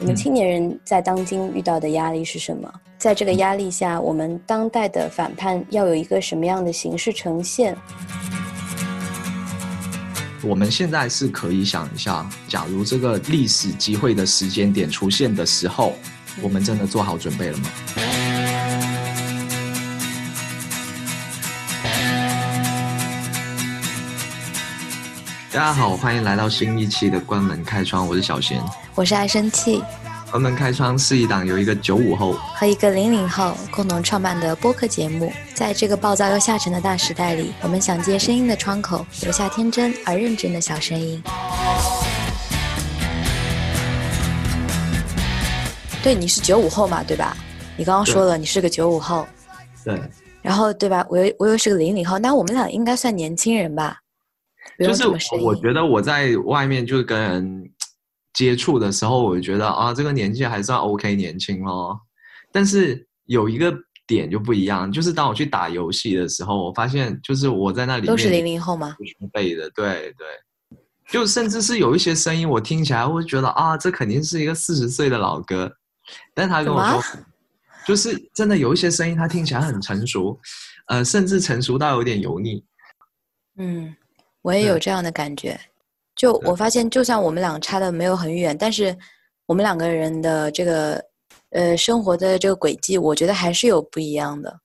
我们青年人在当今遇到的压力是什么？在这个压力下，我们当代的反叛要有一个什么样的形式呈现？我们现在是可以想一下，假如这个历史机会的时间点出现的时候，我们真的做好准备了吗？大家好，欢迎来到新一期的关门开窗，我是小贤，我是爱生气。关门开窗是一档由一个九五后和一个零零后共同创办的播客节目。在这个暴躁又下沉的大时代里，我们想借声音的窗口，留下天真而认真的小声音。对，你是九五后嘛，对吧？你刚刚说了你是个九五后，对。然后对吧？我又我又是个零零后，那我们俩应该算年轻人吧？就是我觉得我在外面就是跟人。接触的时候，我就觉得啊，这个年纪还算 OK 年轻咯。但是有一个点就不一样，就是当我去打游戏的时候，我发现就是我在那里面都是零零后吗？背的，对对。就甚至是有一些声音，我听起来会觉得啊，这肯定是一个四十岁的老哥。但他跟我说，就是真的有一些声音，他听起来很成熟，呃，甚至成熟到有点油腻。嗯，我也有这样的感觉。就我发现，就算我们两个差的没有很远，但是我们两个人的这个呃生活的这个轨迹，我觉得还是有不一样的。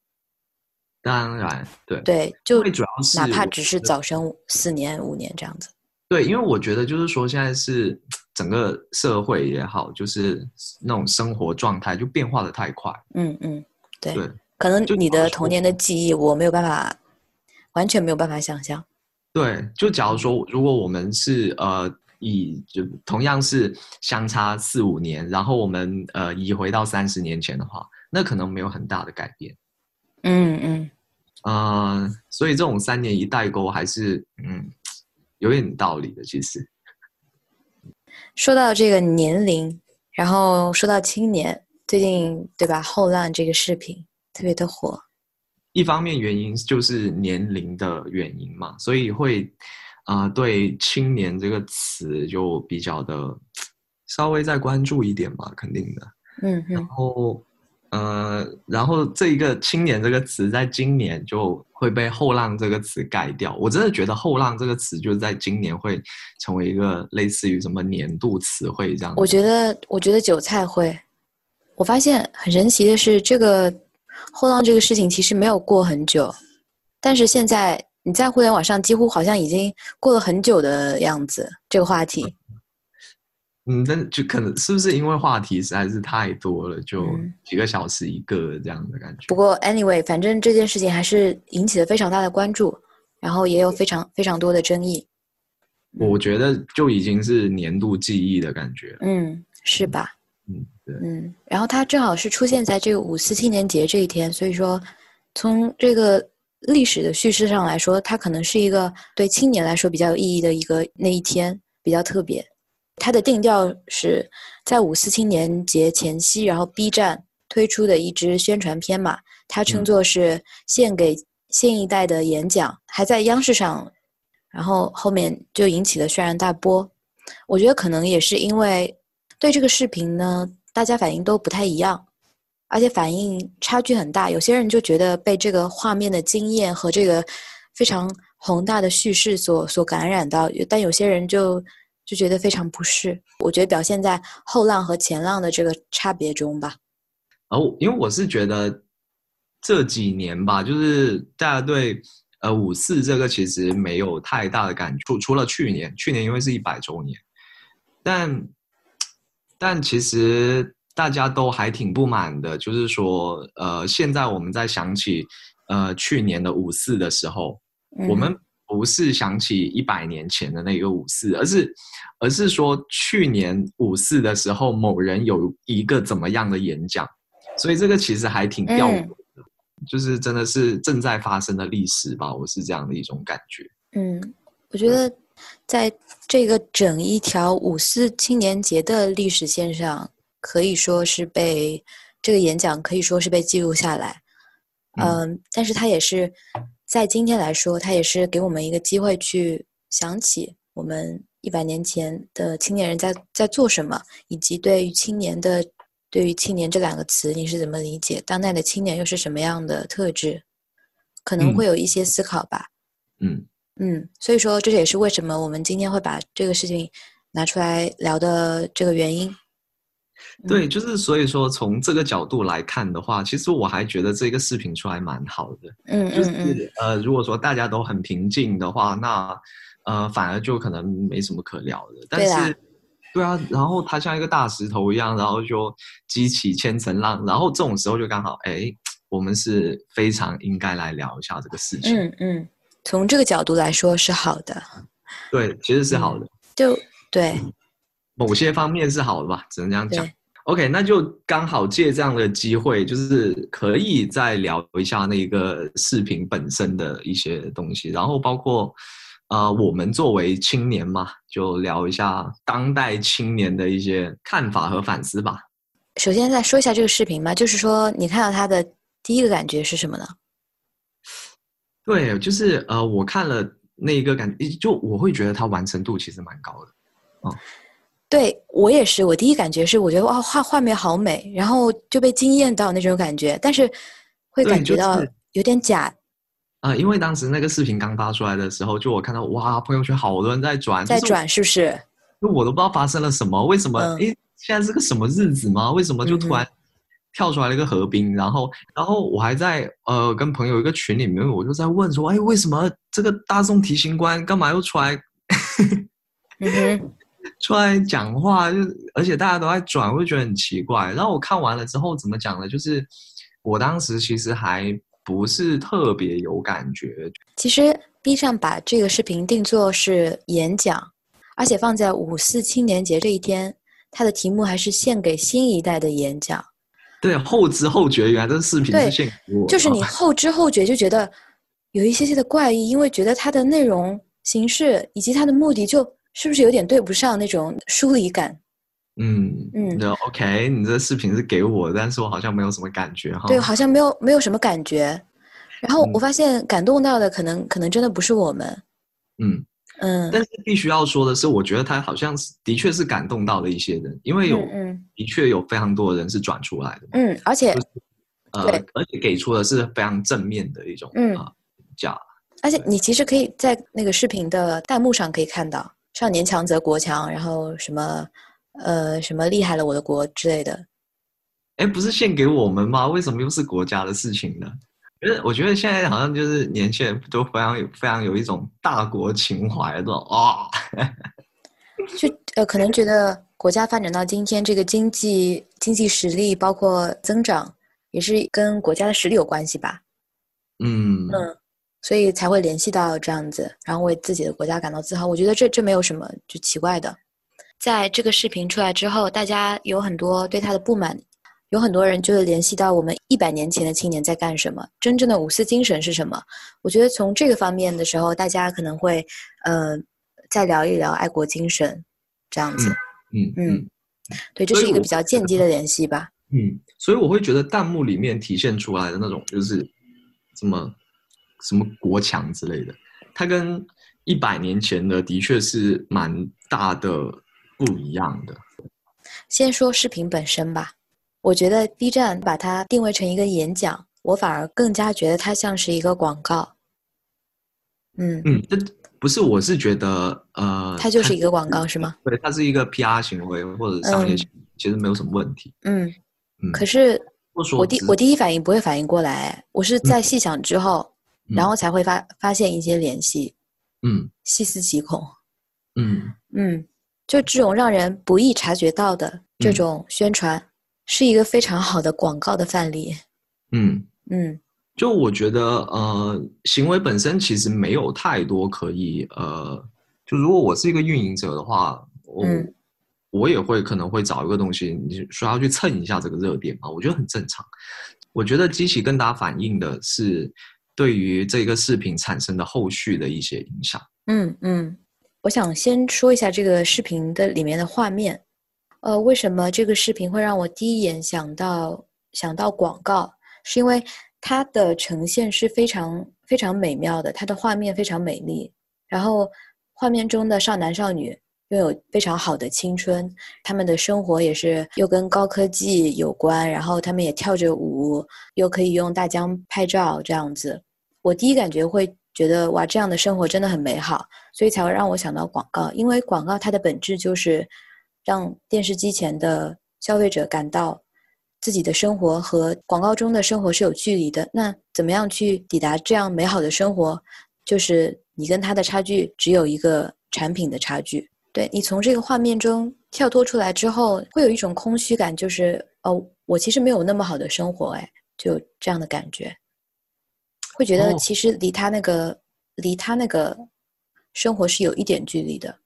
当然，对对，就主要是哪怕只是早生四年五年这样子。对，因为我觉得就是说，现在是整个社会也好，就是那种生活状态就变化的太快。嗯嗯，对，可能你的童年的记忆，我没有办法，完全没有办法想象。对，就假如说，如果我们是呃以就同样是相差四五年，然后我们呃移回到三十年前的话，那可能没有很大的改变。嗯嗯，呃，所以这种三年一代沟还是嗯有点道理的。其实说到这个年龄，然后说到青年，最近对吧？后浪这个视频特别的火。一方面原因就是年龄的原因嘛，所以会，啊，对“青年”这个词就比较的稍微再关注一点嘛，肯定的。嗯，然后，呃，然后这一个“青年”这个词在今年就会被“后浪”这个词盖掉。我真的觉得“后浪”这个词就在今年会成为一个类似于什么年度词汇这样。我觉得，我觉得韭菜会。我发现很神奇的是这个。后浪这个事情其实没有过很久，但是现在你在互联网上几乎好像已经过了很久的样子。这个话题，嗯，但就可能是不是因为话题实在是太多了，就几个小时一个这样的感觉。不过，anyway，反正这件事情还是引起了非常大的关注，然后也有非常非常多的争议。我觉得就已经是年度记忆的感觉。嗯，是吧？嗯，对，嗯，然后它正好是出现在这个五四青年节这一天，所以说从这个历史的叙事上来说，它可能是一个对青年来说比较有意义的一个那一天，比较特别。它的定调是在五四青年节前夕，然后 B 站推出的一支宣传片嘛，它称作是献给新一代的演讲，还在央视上，然后后面就引起了轩然大波。我觉得可能也是因为。对这个视频呢，大家反应都不太一样，而且反应差距很大。有些人就觉得被这个画面的惊艳和这个非常宏大的叙事所所感染到，但有些人就就觉得非常不适。我觉得表现在后浪和前浪的这个差别中吧。哦，因为我是觉得这几年吧，就是大家对呃五四这个其实没有太大的感触，除了去年，去年因为是一百周年，但。但其实大家都还挺不满的，就是说，呃，现在我们在想起，呃，去年的五四的时候，我们不是想起一百年前的那个五四，而是，而是说去年五四的时候，某人有一个怎么样的演讲，所以这个其实还挺吊诡的，就是真的是正在发生的历史吧，我是这样的一种感觉。嗯，我觉得。在这个整一条五四青年节的历史线上，可以说是被这个演讲可以说是被记录下来。嗯，但是它也是在今天来说，它也是给我们一个机会去想起我们一百年前的青年人在在做什么，以及对于青年的对于青年这两个词你是怎么理解？当代的青年又是什么样的特质？可能会有一些思考吧。嗯嗯，所以说这也是为什么我们今天会把这个事情拿出来聊的这个原因。对，就是所以说从这个角度来看的话，其实我还觉得这个视频出来蛮好的。嗯嗯就是呃，如果说大家都很平静的话，那呃反而就可能没什么可聊的。但是，对啊，然后它像一个大石头一样，然后就激起千层浪，然后这种时候就刚好，哎，我们是非常应该来聊一下这个事情。嗯嗯，从这个角度来说是好的。对，其实是好的。就对。某些方面是好的吧，只能这样讲。OK，那就刚好借这样的机会，就是可以再聊一下那个视频本身的一些东西，然后包括呃，我们作为青年嘛，就聊一下当代青年的一些看法和反思吧。首先再说一下这个视频吧，就是说你看到它的第一个感觉是什么呢？对，就是呃，我看了那一个感，就我会觉得它完成度其实蛮高的，嗯。对我也是，我第一感觉是，我觉得哇，画画面好美，然后就被惊艳到那种感觉，但是会感觉到有点假。啊，因为当时那个视频刚发出来的时候，就我看到哇，朋友圈好多人在转，在转是不是？就我都不知道发生了什么，为什么？哎，现在是个什么日子吗？为什么就突然跳出来了一个何冰？然后，然后我还在呃跟朋友一个群里面，我就在问说，哎，为什么这个大众提刑官干嘛又出来？出来讲话，就而且大家都在转，我就觉得很奇怪。然后我看完了之后，怎么讲呢？就是我当时其实还不是特别有感觉。其实 B 站把这个视频定做是演讲，而且放在五四青年节这一天，它的题目还是献给新一代的演讲。对，后知后觉，原来这个视频是献给我。就是你后知后觉就觉得有一些些的怪异，因为觉得它的内容、形式以及它的目的就。是不是有点对不上那种疏离感？嗯嗯，那 OK，你这视频是给我，但是我好像没有什么感觉哈。对，好像没有没有什么感觉。然后我发现感动到的可能可能真的不是我们。嗯嗯。但是必须要说的是，我觉得他好像是的确是感动到了一些人，因为有的确有非常多的人是转出来的。嗯，而且呃，而且给出的是非常正面的一种啊价。而且你其实可以在那个视频的弹幕上可以看到。少年强则国强，然后什么，呃，什么厉害了我的国之类的。哎，不是献给我们吗？为什么又是国家的事情呢？觉得我觉得现在好像就是年轻人都非常有非常有一种大国情怀的啊。就呃，可能觉得国家发展到今天，这个经济经济实力包括增长，也是跟国家的实力有关系吧。嗯嗯。所以才会联系到这样子，然后为自己的国家感到自豪。我觉得这这没有什么就奇怪的。在这个视频出来之后，大家有很多对他的不满，有很多人就会联系到我们一百年前的青年在干什么，真正的五四精神是什么。我觉得从这个方面的时候，大家可能会呃再聊一聊爱国精神这样子。嗯嗯，对，这是一个比较间接的联系吧。嗯，所以我会觉得弹幕里面体现出来的那种就是什么。什么国强之类的，它跟一百年前的的确是蛮大的不一样的。先说视频本身吧，我觉得 B 站把它定位成一个演讲，我反而更加觉得它像是一个广告。嗯嗯，这不是，我是觉得呃，它就是一个广告是吗？对，它是一个 PR 行为或者商业行为，其实没有什么问题。嗯嗯，可是我第我第一反应不会反应过来，我是在细想之后。然后才会发发现一些联系，嗯，细思极恐，嗯嗯，就这种让人不易察觉到的这种宣传，是一个非常好的广告的范例，嗯。嗯，就我觉得呃，行为本身其实没有太多可以呃，就如果我是一个运营者的话，我我也会可能会找一个东西，你说要去蹭一下这个热点嘛，我觉得很正常。我觉得激起更大反应的是。对于这个视频产生的后续的一些影响，嗯嗯，我想先说一下这个视频的里面的画面，呃，为什么这个视频会让我第一眼想到想到广告？是因为它的呈现是非常非常美妙的，它的画面非常美丽，然后画面中的少男少女拥有非常好的青春，他们的生活也是又跟高科技有关，然后他们也跳着舞，又可以用大疆拍照这样子。我第一感觉会觉得哇，这样的生活真的很美好，所以才会让我想到广告，因为广告它的本质就是让电视机前的消费者感到自己的生活和广告中的生活是有距离的。那怎么样去抵达这样美好的生活？就是你跟他的差距只有一个产品的差距。对你从这个画面中跳脱出来之后，会有一种空虚感，就是哦，我其实没有那么好的生活，哎，就这样的感觉，会觉得其实离他那个离他那个生活是有一点距离的。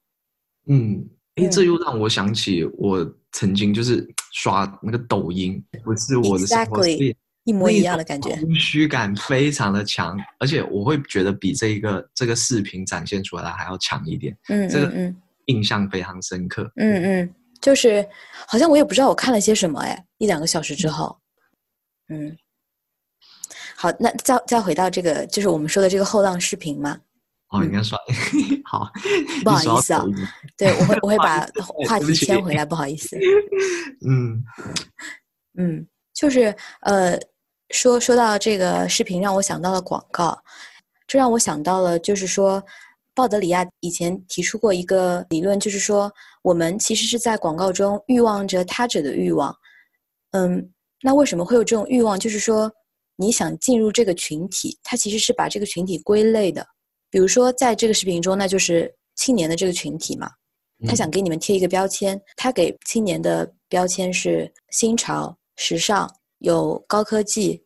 嗯，哎，这又让我想起我曾经就是刷那个抖音，不是我的生活是一模一样的感觉，空虚感非常的强，而且我会觉得比这一个这个视频展现出来还要强一点。嗯，这个嗯。印象非常深刻。嗯嗯，就是好像我也不知道我看了些什么哎，一两个小时之后，嗯，好，那再再回到这个，就是我们说的这个后浪视频嘛。哦，应该说 好，不好意思啊，对我会我会把话题牵回来，不好意思。嗯嗯，就是呃，说说到这个视频，让我想到了广告，这让我想到了，就是说。鲍德里亚以前提出过一个理论，就是说我们其实是在广告中欲望着他者的欲望。嗯，那为什么会有这种欲望？就是说你想进入这个群体，他其实是把这个群体归类的。比如说在这个视频中，那就是青年的这个群体嘛，他想给你们贴一个标签，他给青年的标签是新潮、时尚、有高科技，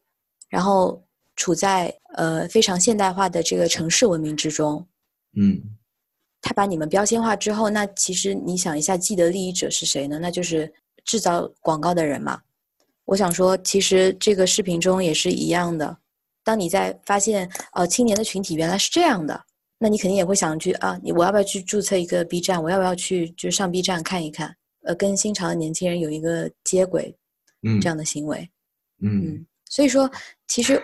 然后处在呃非常现代化的这个城市文明之中。嗯，他把你们标签化之后，那其实你想一下，既得利益者是谁呢？那就是制造广告的人嘛。我想说，其实这个视频中也是一样的。当你在发现呃青年的群体原来是这样的，那你肯定也会想去啊，你我要不要去注册一个 B 站？我要不要去就上 B 站看一看？呃，跟新潮的年轻人有一个接轨，嗯，这样的行为，嗯，所以说其实。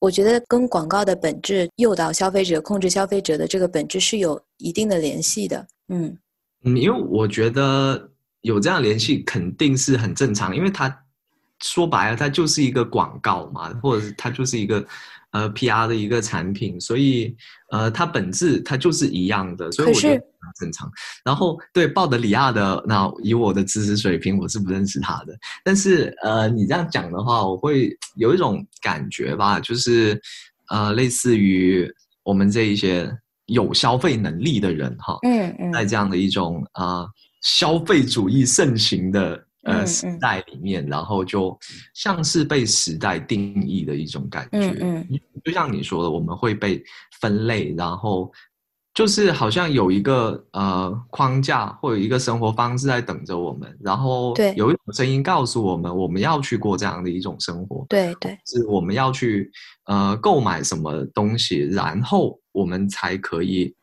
我觉得跟广告的本质、诱导消费者、控制消费者的这个本质是有一定的联系的。嗯嗯，因为我觉得有这样联系肯定是很正常，因为它说白了，它就是一个广告嘛，或者是它就是一个呃 PR 的一个产品，所以呃，它本质它就是一样的，所以我觉得。正常，然后对鲍德里亚的那以我的知识水平，我是不认识他的。但是呃，你这样讲的话，我会有一种感觉吧，就是呃，类似于我们这一些有消费能力的人哈，嗯嗯，在这样的一种啊消费主义盛行的呃时代里面，然后就像是被时代定义的一种感觉，嗯嗯，就像你说的，我们会被分类，然后。就是好像有一个呃框架或有一个生活方式在等着我们，然后对。有一种声音告诉我们，我们要去过这样的一种生活，对对，是我们要去呃购买什么东西，然后我们才可以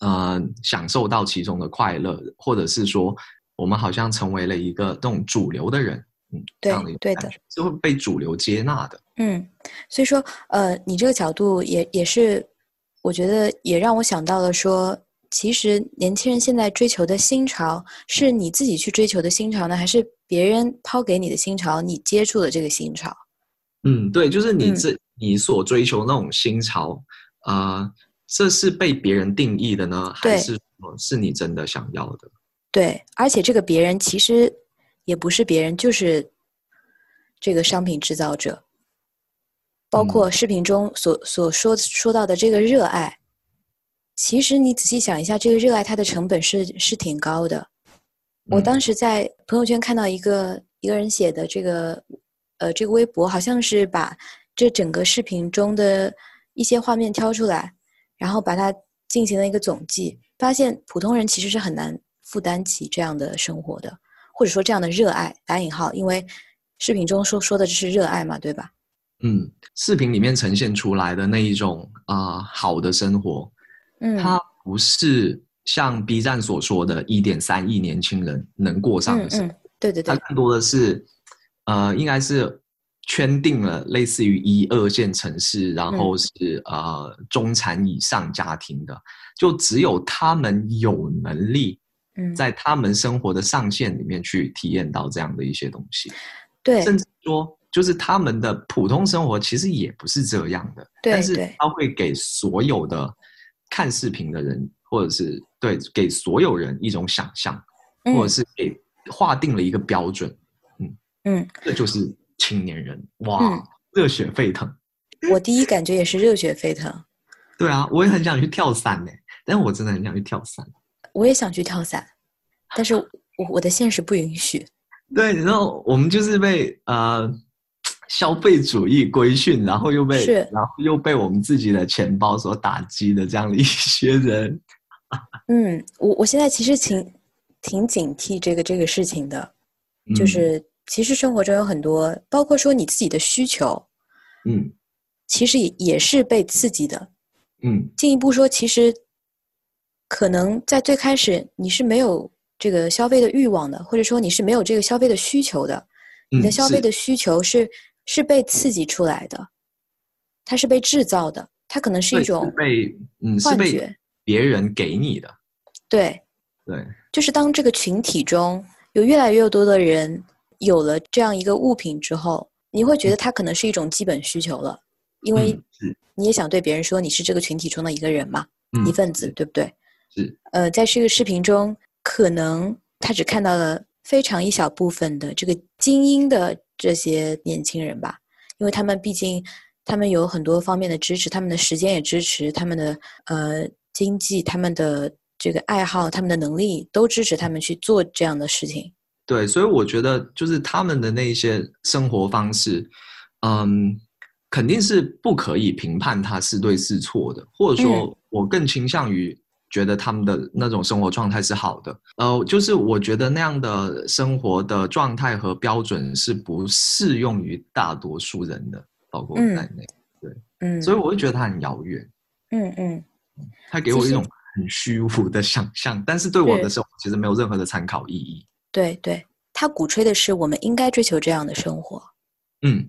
呃享受到其中的快乐，或者是说我们好像成为了一个这种主流的人，嗯，这样的对的，就会被主流接纳的，嗯，所以说呃，你这个角度也也是。我觉得也让我想到了，说其实年轻人现在追求的新潮，是你自己去追求的新潮呢，还是别人抛给你的新潮，你接触的这个新潮？嗯，对，就是你这你所追求那种新潮，啊，这是被别人定义的呢，还是说是你真的想要的？对，而且这个别人其实也不是别人，就是这个商品制造者。包括视频中所所说说到的这个热爱，其实你仔细想一下，这个热爱它的成本是是挺高的。我当时在朋友圈看到一个一个人写的这个，呃，这个微博好像是把这整个视频中的一些画面挑出来，然后把它进行了一个总计，发现普通人其实是很难负担起这样的生活的，或者说这样的热爱打引号，因为视频中说说的就是热爱嘛，对吧？嗯，视频里面呈现出来的那一种啊，好的生活，嗯，它不是像 B 站所说的一点三亿年轻人能过上的生活，对对对，它更多的是，呃，应该是圈定了类似于一二线城市，然后是呃中产以上家庭的，就只有他们有能力嗯，在他们生活的上限里面去体验到这样的一些东西，对，甚至说就是他们的普通生活其实也不是这样的，对但是对。他会给所有的看视频的人，或者是对给所有人一种想象，嗯。或者是给划定了一个标准，嗯嗯，这就是青年人哇嗯，热血沸腾。我第一感觉也是热血沸腾，对啊，我也很想去跳伞呢，但是我真的很想去跳伞。我也想去跳伞，但是我我的现实不允许。对，然后我们就是被呃消费主义规训，然后又被然后又被我们自己的钱包所打击的这样的一些人。嗯，我我现在其实挺挺警惕这个这个事情的，就嗯是其实生活中有很多，包括说你自己的需求，嗯其实也也是被刺激的。嗯进一步说，其实可能在最开始你是没有这个消费的欲望的，或者说你是没有这个消费的需求的。你的消费的需求是是被刺激出来的，它是被制造的，它可能是一种被嗯幻觉。别人给你的。对，对，就是当这个群体中有越来越多的人有了这样一个物品之后，你会觉得它可能是一种基本需求了，因为你也想对别人说你是这个群体中的一个人嘛，嗯一份子，对不对？是呃，在这个视频中，可能他只看到了非常一小部分的这个精英的这些年轻人吧，因为他们毕竟他们有很多方面的支持，他们的时间也支持，他们的呃经济、他们的这个爱好、他们的能力都支持他们去做这样的事情。对，所以我觉得就是他们的那一些生活方式，嗯，肯定是不可以评判它是对是错的，或者嗯说，我更倾向于觉得他们的那种生活状态是好的。呃，就是我觉得那样的生活的状态和标准是不适用于大多数人的，包括我嗯。在内。嗯，所以我会觉得它很遥远，嗯嗯，它给我一种很虚无的想象，但是对我的生活其实没有任何的参考意义。对对，他鼓吹的是我们应该追求这样的生活。嗯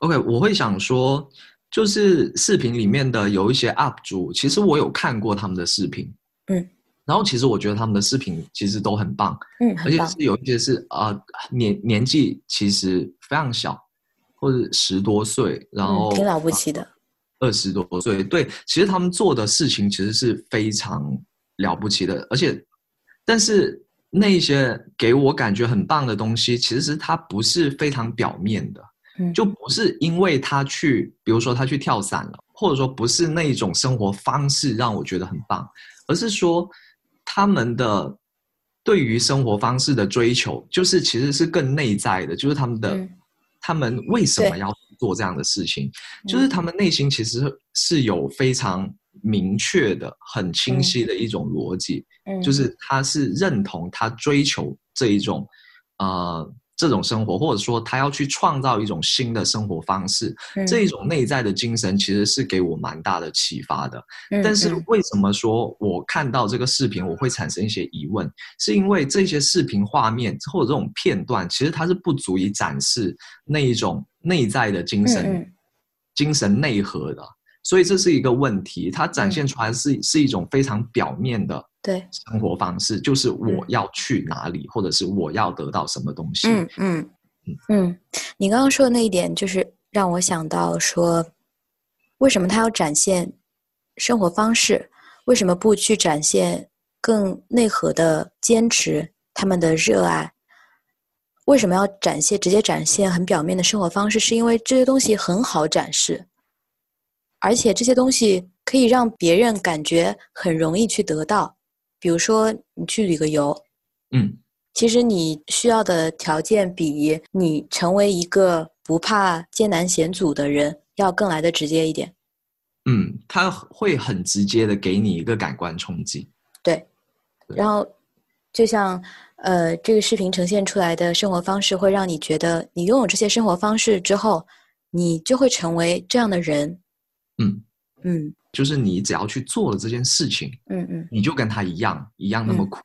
，OK，我会想说，就是视频里面的有一些 UP 主，其实我有看过他们的视频，嗯，然后其实我觉得他们的视频其实都很棒，嗯，而且。是有一些是呃年年纪其实非常小，或者十多岁，然后嗯，挺了不起的。二十多岁，对，其实他们做的事情其实是非常了不起的，而且，但是那些给我感觉很棒的东西，其实它不是非常表面的，嗯就不是因为他去，比如说他去跳伞了，或者说不是那一种生活方式让我觉得很棒，而是说他们的对于生活方式的追求，就是其实是更内在的，就是他们的、嗯他们为什么要做这样的事情，就是他们内心其实是有非常明确的、很清晰的一种逻辑，嗯，就是他是认同他追求这一种呃这种生活，或者说他要去创造一种新的生活方式，嗯这一种内在的精神其实是给我蛮大的启发的。嗯但是嗯为什么说我看到这个视频我会产生一些疑问？是因为这些视频画面或者这种片段，其实它是不足以展示那一种内在的精神、精神内核的，所以这是一个问题。它展现出来是、是一种非常表面的对，生活方式，就是我嗯要去哪里，或者是我要得到什么东西。嗯嗯嗯，你刚刚说的那一点，就是让我想到说，为什么他要展现生活方式？为什么不去展现更内核的坚持？他们的热爱？为什么要展现直接展现很表面的生活方式？是因为这些东西很好展示，而且这些东西可以让别人感觉很容易去得到。比如说，你去旅个游，嗯其实你需要的条件比你成为一个不怕艰难险阻的人要更来的直接一点。嗯，他会很直接的给你一个感官冲击。对，对然后就像呃，这个视频呈现出来的生活方式，会让你觉得你拥有这些生活方式之后，你就会成为这样的人。嗯，嗯就是你只要去做了这件事情，嗯嗯你就跟他一样，一样那么苦。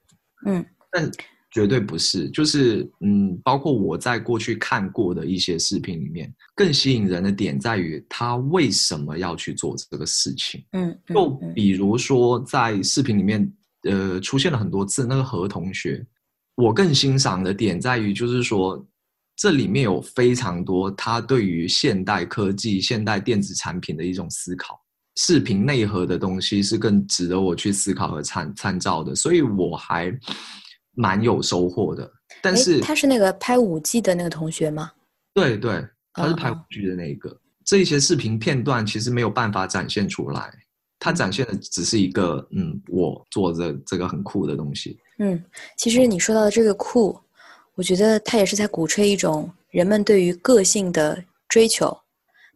嗯但绝对不是，就是嗯，包括我在过去看过的一些视频里面，更吸引人的点在于他为什么要去做这个事情。嗯，就嗯比如说在视频里面呃出现了很多次。那个何同学，我更欣赏的点在于，就是说这里面有非常多他对于现代科技、现代电子产品的一种思考。视频内核的东西是更值得我去思考和参参照的，所以我还蛮有收获的。但是他是那个拍五 G 的那个同学吗？对对，他是拍五 G 的那个。这些视频片段其实没有办法展现出来，他展现的只是一个嗯，我做这这个很酷的东西。嗯，其实你说到的这个酷，我觉得他也是在鼓吹一种人们对于个性的追求，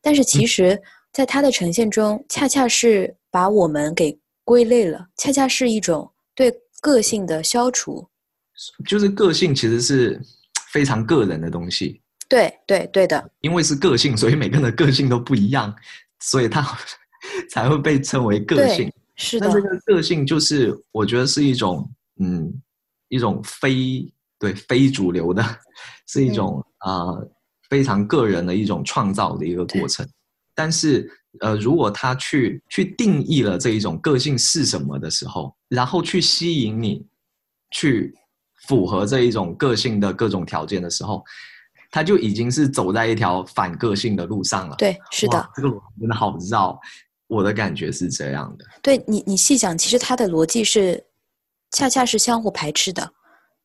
但是其实。在它的呈现中，恰恰是把我们给归类了，恰恰是一种对个性的消除。就是个性其实是非常个人的东西。对对对的。因为是个性，所以每个人的个性都不一样，所以它 才会被称为个性。是的。那这个个性就是，我觉得是一种嗯，一种非对非主流的，是一种啊非常个人的一种创造的一个过程。但是，呃，如果他去去定义了这一种个性是什么的时候，然后去吸引你，去符合这一种个性的各种条件的时候，他就已经是走在一条反个性的路上了。对，是的，这个真的好绕。我的感觉是这样的。对你，你细想，其实他的逻辑是，恰恰是相互排斥的。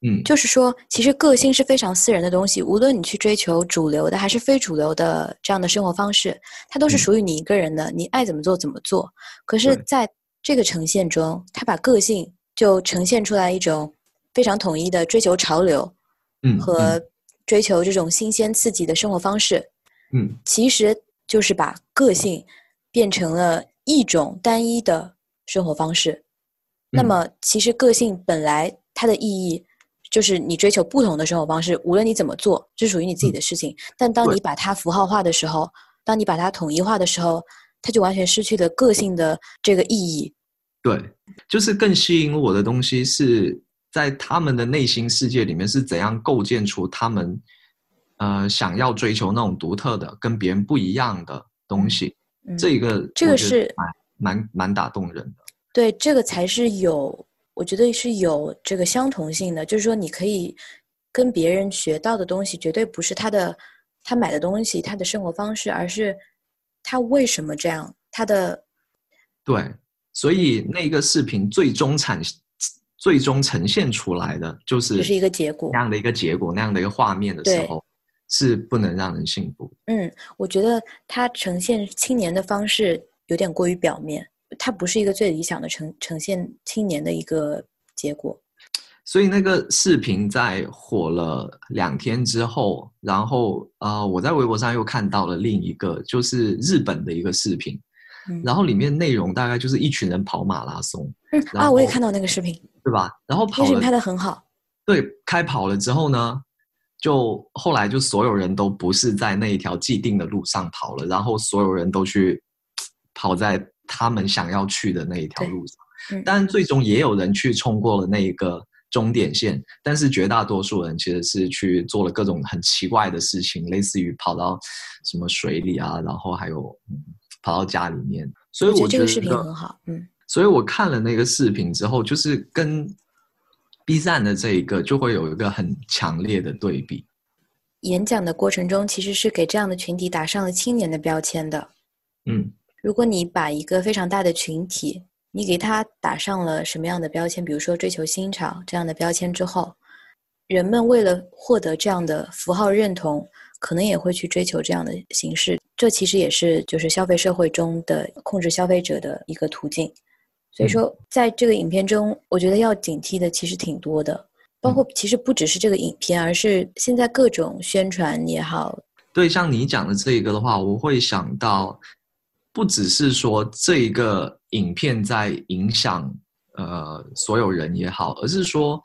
嗯，就是说，其实个性是非常私人的东西。无论你去追求主流的还是非主流的这样的生活方式，它都是属于你一个人的，你爱怎么做怎么做。可是，在这个呈现中，他把个性就呈现出来一种非常统一的追求潮流，嗯，和追求这种新鲜刺激的生活方式，嗯，其实就是把个性变成了一种单一的生活方式。那么，其实个性本来它的意义。就是你追求不同的生活方式，无论你怎么做，是属于你自己的事情。但当你把它符号化的时候，当你把它统一化的时候，它就完全失去了个性的这个意义。对，就是更吸引我的东西是在他们的内心世界里面是怎样构建出他们呃想要追求那种独特的、跟别人不一样的东西。这个这个是蛮蛮蛮打动人的。对，这个才是有。我觉得是有这个相同性的，就是说你可以跟别人学到的东西，绝对不是他的他买的东西，他的生活方式，而是他为什么这样，他的对，所以那个视频最终产最终呈现出来的就是就是一个结果那样的一个结果那样的一个画面的时候，是不能让人信服。嗯，我觉得他呈现青年的方式有点过于表面。它不是一个最理想的呈呈现青年的一个结果，所以那个视频在火了两天之后，然后啊，我在微博上又看到了另一个，就是日本的一个视频，然后里面内容大概就是一群人跑马拉松，嗯啊，我也看到那个视频，对吧？然后跑了拍的很好，对，开跑了之后呢，就后来就所有人都不是在那一条既定的路上跑了，然后所有人都去跑在。他们想要去的那一条路上，但最终也有人去冲过了那一个终点线，但是绝大多数人其实是去做了各种很奇怪的事情，类似于跑到什么水里啊，然后还有跑到家里面。所以我觉得这个视频很好，嗯。所以我看了那个视频之后，就是跟 B 站的这一个就会有一个很强烈的对比。演讲的过程中，其实是给这样的群体打上了青年的标签的，嗯。如果你把一个非常大的群体，你给他打上了什么样的标签，比如说追求新潮这样的标签之后，人们为了获得这样的符号认同，可能也会去追求这样的形式。这其实也是就是消费社会中的控制消费者的一个途径。所以说，在这个影片中，我觉得要警惕的其实挺多的，包括其实不只是这个影片，而是现在各种宣传也好。对，像你讲的这一个的话，我会想到。不只是说这一个影片在影响呃所有人也好，而是说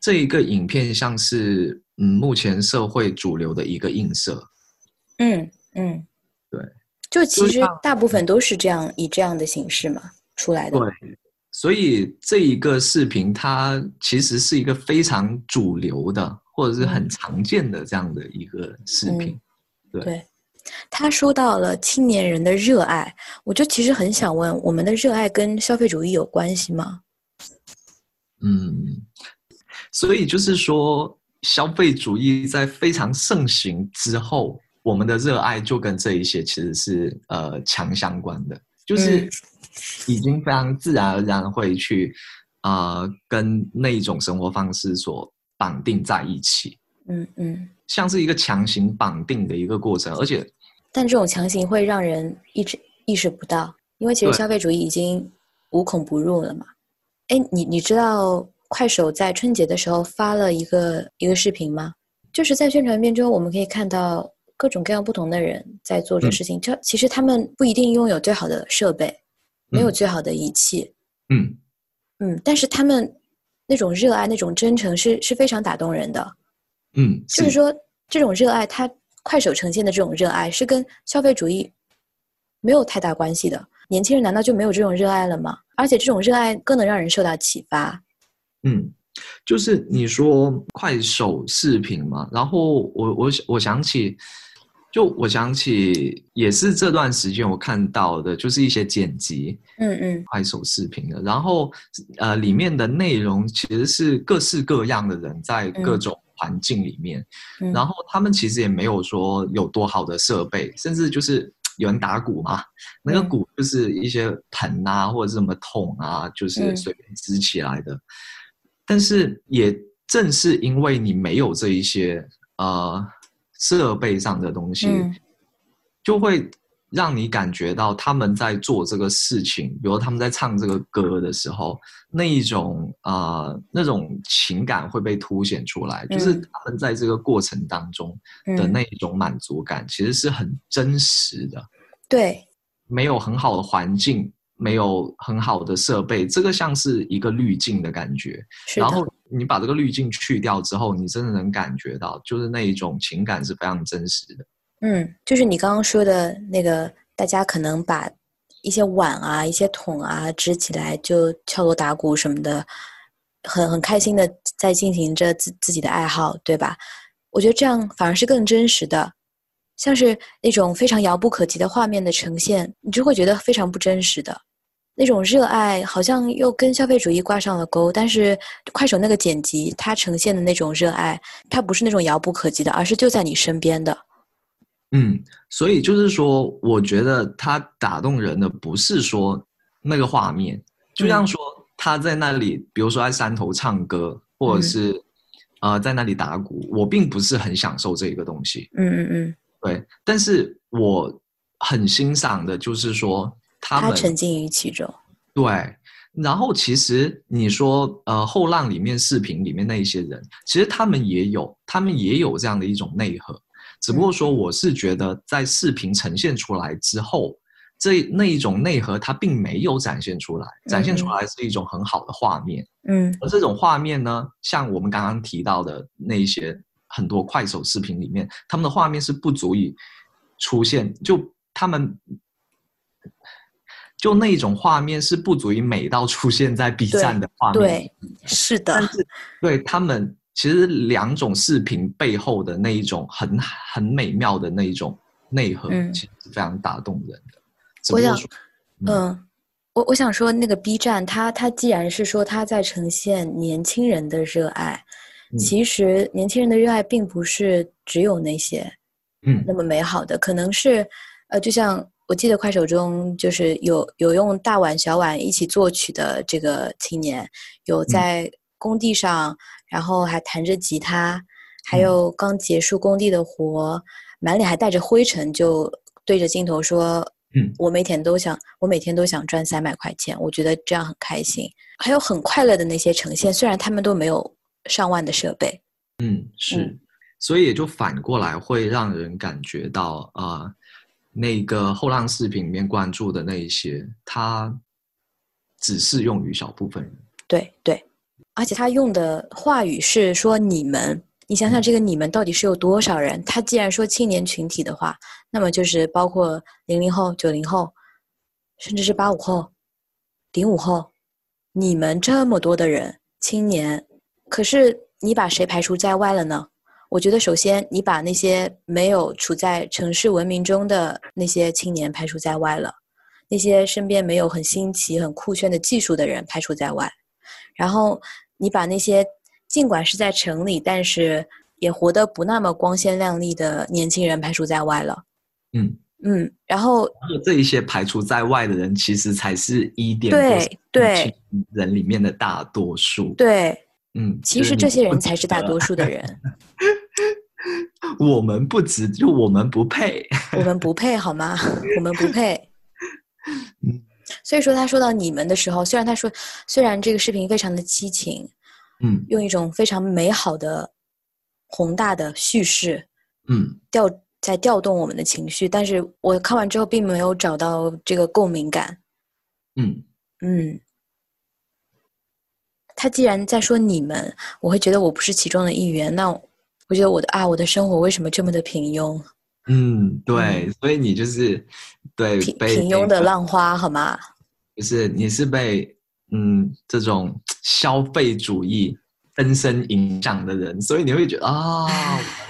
这一个影片像是嗯目前社会主流的一个映射。嗯嗯，对，就其实大部分都是这样以这样的形式嘛出来的。对，所以这一个视频它其实是一个非常主流的或者是很常见的这样的一个视频。对。他说到了青年人的热爱，我就其实很想问，我们的热爱跟消费主义有关系吗？嗯，所以就是说，消费主义在非常盛行之后，我们的热爱就跟这一些其实是呃强相关的，就是已经非常自然而然会去啊跟那一种生活方式所绑定在一起。嗯嗯，像是一个强行绑定的一个过程，而且，但这种强行会让人一直意识不到，因为其实消费主义已经无孔不入了嘛。哎，你你知道快手在春节的时候发了一个一个视频吗？就是在宣传片中，我们可以看到各种各样不同的人在做这事情。这其实他们不一定拥有最好的设备，没有最好的仪器。嗯嗯，但是他们那种热爱、那种真诚是是非常打动人的。嗯，就是说这种热爱，它快手呈现的这种热爱是跟消费主义没有太大关系的。年轻人难道就没有这种热爱了吗？而且这种热爱更能让人受到启发。嗯，就是你说快手视频嘛，然后我我我想起，就我想起也是这段时间我看到的，就是一些剪辑，嗯嗯，快手视频的，然后呃里面的内容其实是各式各样的人在各种环境里面，然后他们其实也没有说有多好的设备，甚至就是。有人打鼓嘛？那个鼓就是一些盆啊，或者什么桶啊，就是随便支起来的。但是也正是因为你没有这一些呃设备上的东西，就会让你感觉到他们在做这个事情，比如他们在唱这个歌的时候，那一种啊那种情感会被凸显出来，就是他们在这个过程当中的那一种满足感，其实是很真实的。对，没有很好的环境，没有很好的设备，这个像是一个滤镜的感觉。然后你把这个滤镜去掉之后，你真的能感觉到，就是那一种情感是非常真实的。嗯，就是你刚刚说的那个，大家可能把一些碗啊、一些桶啊支起来，就敲锣打鼓什么的，很很开心的在进行着自自己的爱好，对吧？我觉得这样反而是更真实的。像是那种非常遥不可及的画面的呈现，你就会觉得非常不真实的那种热爱，好像又跟消费主义挂上了钩。但是快手那个剪辑，它呈现的那种热爱，它不是那种遥不可及的，而是就在你身边的。嗯，所以就是说，我觉得他打动人的不是说那个画面，就像说他在那里，比如说在山头唱歌，或者是呃在那里打鼓，我并不是很享受这个东西。嗯嗯嗯。对，但是我很欣赏的，就是说他们沉浸于其中。对，然后其实你说，呃，后浪里面视频里面那一些人，其实他们也有，他们也有这样的一种内核，只不过说，我是觉得在视频呈现出来之后，这那一种内核它并没有展现出来，展现出来是一种很好的画面。嗯，而这种画面呢，像我们刚刚提到的那一些。很多快手视频里面，他们的画面是不足以出现，就他们就那一种画面是不足以美到出现在 B 站的画面。对，是的。但是，对他们其实两种视频背后的那一种很很美妙的那一种内核，其实是非常打动人的。我想，嗯，我我想说，那个 B 站，它它既然是说它在呈现年轻人的热爱。其实年轻人的热爱并不是只有那些，嗯，那么美好的，可能是，呃，就像我记得快手中就是有有用大碗小碗一起作曲的这个青年，有在工地上，然后还弹着吉他，还有刚结束工地的活，满脸还带着灰尘，就对着镜头说，嗯，我每天都想，我每天都想赚三百块钱，我觉得这样很开心，还有很快乐的那些呈现，虽然他们都没有。上万的设备，嗯，是，所以也就反过来会让人感觉到啊，那个后浪视频里面关注的那一些，它只适用于小部分人。对对，而且他用的话语是说你们，你想想这个你们到底是有多少人？他既然说青年群体的话，那么就是包括零零后、九零后，甚至是八五后、零五后，你们这么多的人，青年。可是你把谁排除在外了呢？我觉得首先你把那些没有处在城市文明中的那些青年排除在外了，那些身边没有很新奇、很酷炫的技术的人排除在外，然后你把那些尽管是在城里，但是也活得不那么光鲜亮丽的年轻人排除在外了。嗯，嗯，然后这一些排除在外的人，其实才是一点对对人里面的大多数。对，嗯，其实这些人才是大多数的人。我们不值，就我们不配，我们不配好吗？我们不配。嗯，所以说他说到你们的时候，虽然他说虽然这个视频非常的激情，嗯，用一种非常美好的宏大的叙事，嗯，调在调动我们的情绪，但是我看完之后并没有找到这个共鸣感。嗯嗯，他既然在说你们，我会觉得我不是其中的一员，那我觉得我的啊，我的生活为什么这么的平庸？嗯，对，所以你就是对平被平庸的浪花，好吗？就是你是被嗯这种消费主义深深影响的人，所以你会觉得啊，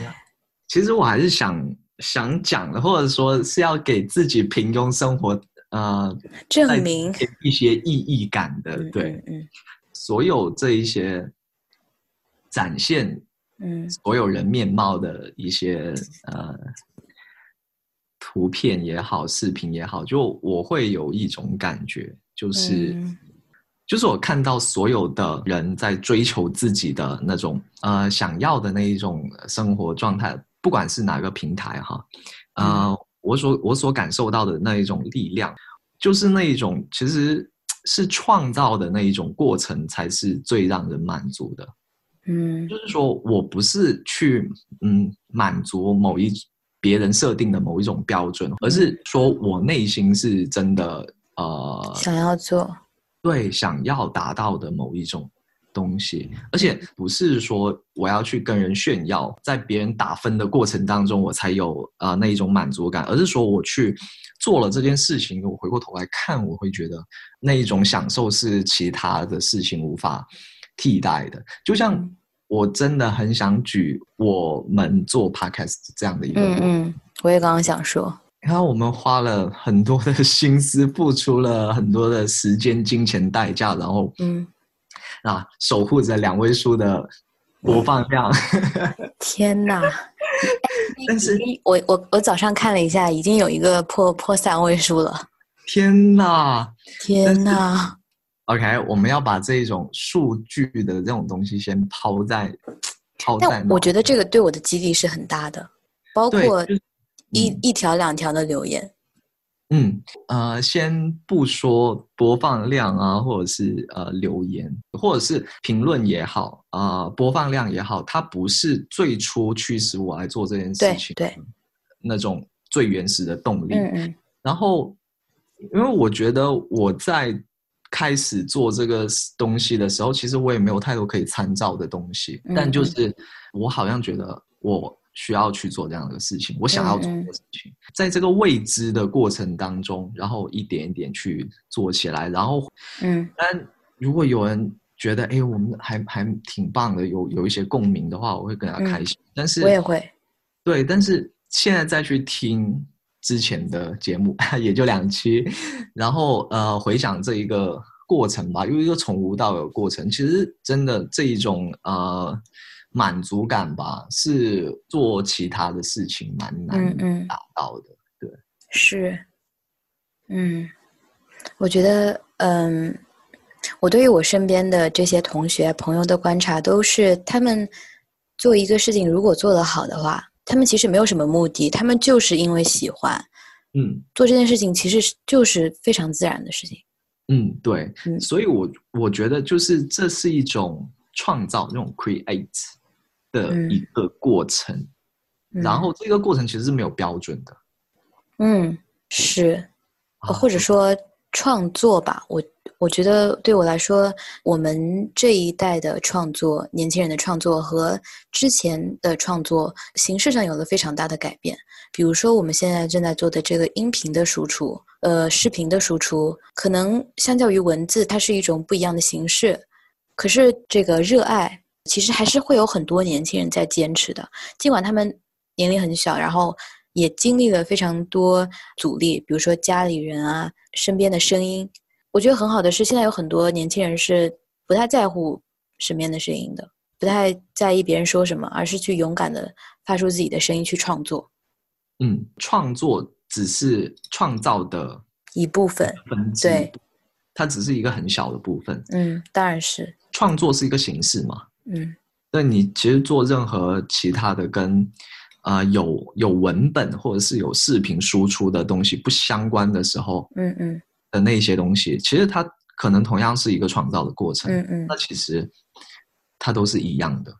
其实我还是想想讲的，或者说是要给自己平庸生活呃证明一些意义感的，嗯对，嗯。所有这一些展现嗯。所有人面貌的一些呃图片也好，视频也好，就我会有一种感觉，就是、嗯。就是我看到所有的人在追求自己的那种呃想要的那一种生活状态，不管是哪个平台哈，呃，我所我所感受到的那一种力量，就是那一种其实是创造的那一种过程，才是最让人满足的。嗯。就是说我不是去嗯满足某一别人设定的某一种标准，而是说我内心是真的呃想要做，对想要达到的某一种东西，而且不是说我要去跟人炫耀，在别人打分的过程当中我才有呃那一种满足感，而是说我去做了这件事情，我回过头来看，我会觉得那一种享受是其他的事情无法替代的。就像我真的很想举我们做 podcast 这样的一个嗯嗯，我也刚刚想说，然后我们花了很多的心思，付出了很多的时间、金钱代价，然后嗯，啊，守护着两位数的播放量。天哪！但是我我我早上看了一下，已经有一个破破三位数了。天哪天哪！！OK，我们要把这种数据的这种东西先抛在抛在但我觉得这个对我的激励是很大的，包对括就是一、嗯一条两条的留言。嗯，呃，先不说播放量啊，或者是呃留言，或者是评论也好，啊、播放量也好，它不是最初驱使我来做这件事对情对，那种最原始的动力。嗯嗯然后，因为我觉得我在开始做这个东西的时候，其实我也没有太多可以参照的东西，嗯但就是我好像觉得我需要去做这样的事情，我想要做嗯这个事情，在这个未知的过程当中，然后一点一点去做起来，然后，嗯。但如果有人觉得，哎，我们还还挺棒的，有有一些共鸣的话，我会更加开心。但是嗯我也会。对，但是现在再去听之前的节目，也就两期，然后呃回想这一个过程吧，因为一个从无到有过程，其实真的这一种呃满足感吧，是做其他的事情蛮嗯难嗯，达到的。对是。嗯，我觉得，嗯，我对于我身边的这些同学朋友的观察，都是他们做一个事情，如果做得好的话，他们其实没有什么目的，他们就是因为喜欢嗯。做这件事情，其实是就是非常自然的事情。嗯，对，嗯。所以我我觉得就是这是一种创造，那种 create 的嗯。一个过程，嗯。然后这个过程其实是没有标准的。嗯，是，啊或者说创作吧。我我觉得对我来说，我们这一代的创作，年轻人的创作和之前的创作形式上有了非常大的改变。比如说，我们现在正在做的这个音频的输出，呃，视频的输出，可能相较于文字，它是一种不一样的形式。可是这个热爱，其实还是会有很多年轻人在坚持的，尽管他们年龄很小，然后也经历了非常多阻力，比如说家里人啊、身边的声音。我觉得很好的是，现在有很多年轻人是不太在乎什么样的声音的，不太在意别人说什么，而是去勇敢的发出自己的声音去创作。嗯，创作只是创造的一部分，分，对，它只是一个很小的部分。嗯，当然是，创作是一个形式嘛。嗯，那你其实做任何其他的跟啊有有文本或者是有视频输出的东西不相关的时候，嗯嗯的那些东西，其实它可能同样是一个创造的过程。嗯嗯。那其实它都是一样的。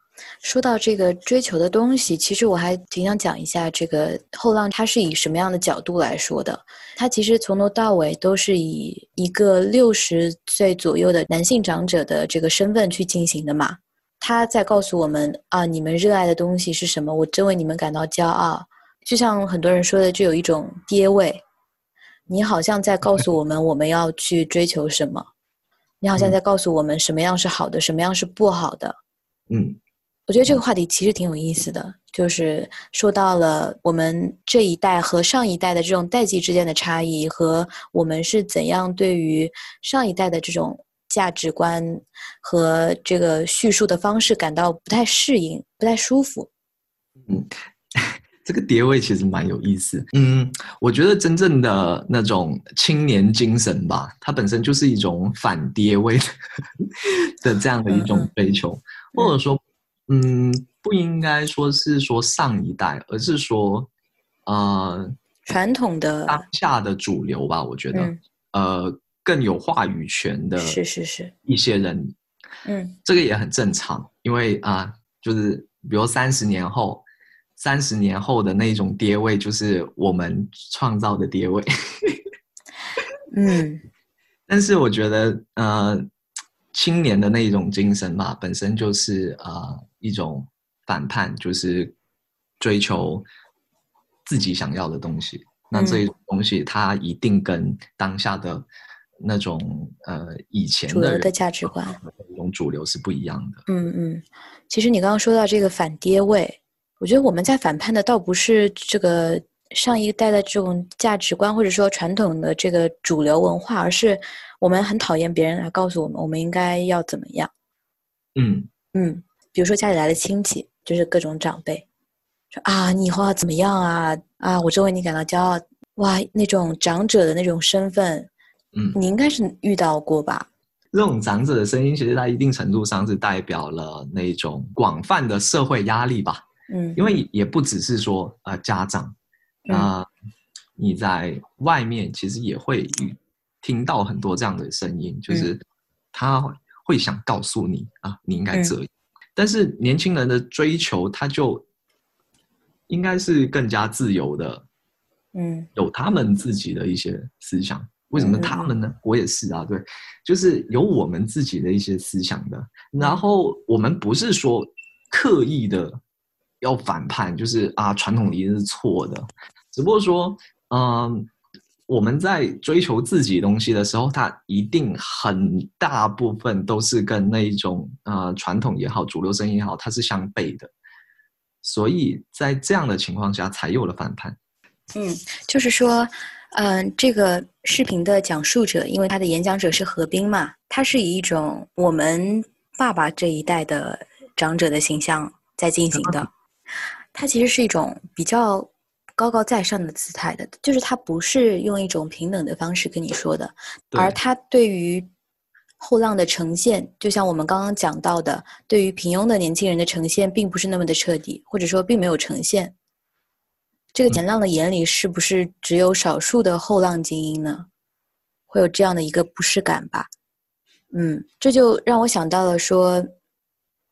说到这个追求的东西，其实我还挺想讲一下这个后浪，它是以什么样的角度来说的？它其实从头到尾都是以一个六十岁左右的男性长者的这个身份去进行的嘛。他在告诉我们啊，你们热爱的东西是什么？我真为你们感到骄傲。就像很多人说的，就有一种爹味。你好像在告诉我们，我们要去追求什么？你好像在告诉我们，什么样是好的，什么样是不好的？嗯。我觉得这个话题其实挺有意思的，就是说到了我们这一代和上一代的这种代际之间的差异，和我们是怎样对于上一代的这种价值观和这个叙述的方式感到不太适应、不太舒服。嗯，这个叠位其实蛮有意思。嗯，我觉得真正的那种青年精神吧，它本身就是一种反跌位 的这样的一种追求，或者说。嗯，不应该说是说上一代，而是说，呃，传统的当下的主流吧。我觉得，呃，更有话语权的，是是是，一些人，嗯，这个也很正常，因为啊，就是比如三十年后，三十年后的那种跌位，就是我们创造的跌位。嗯，但是我觉得，呃。青年的那一种精神嘛，本身就是啊一种反叛，就是追求自己想要的东西。那这一种东西，它一定跟当下的那种呃以前的主流的价值观、一种主流是不一样的。嗯嗯，其实你刚刚说到这个反爹位，我觉得我们在反叛的倒不是这个上一代的这种价值观，或者说传统的这个主流文化，而是。我们很讨厌别人来告诉我们，我们应该要怎么样。嗯嗯，比如说家里来的亲戚，就是各种长辈，说啊，你以后要怎么样啊？啊，我真为你感到骄傲。哇，那种长者的那种身份，嗯，你应该是遇到过吧？这种长者的声音，其实在一定程度上是代表了那种广泛的社会压力吧。嗯，因为也不只是说呃家长，啊，你在外面其实也会。听到很多这样的声音，就是他会想告诉你啊，你应该这样。但是年轻人的追求，他就应该是更加自由的，嗯，有他们自己的一些思想。为什么他们呢？我也是啊，对，就是有我们自己的一些思想的。然后我们不是说刻意的要反叛，就是啊，传统一定是错的，只不过说，嗯。我们在追求自己东西的时候，它一定很大部分都是跟那一种呃传统也好、主流声音也好，它是相悖的。所以在这样的情况下，才有了反叛。嗯，就是说，嗯，这个视频的讲述者，因为他的演讲者是何冰嘛，他是以一种我们爸爸这一代的长者的形象在进行的。他其实是一种比较。高高在上的姿态的，就是他不是用一种平等的方式跟你说的，而他对于后浪的呈现，就像我们刚刚讲到的，对于平庸的年轻人的呈现，并不是那么的彻底，或者说并没有呈现。这个前浪的眼里，是不是只有少数的后浪精英呢？会有这样的一个不适感吧？嗯，这就让我想到了说。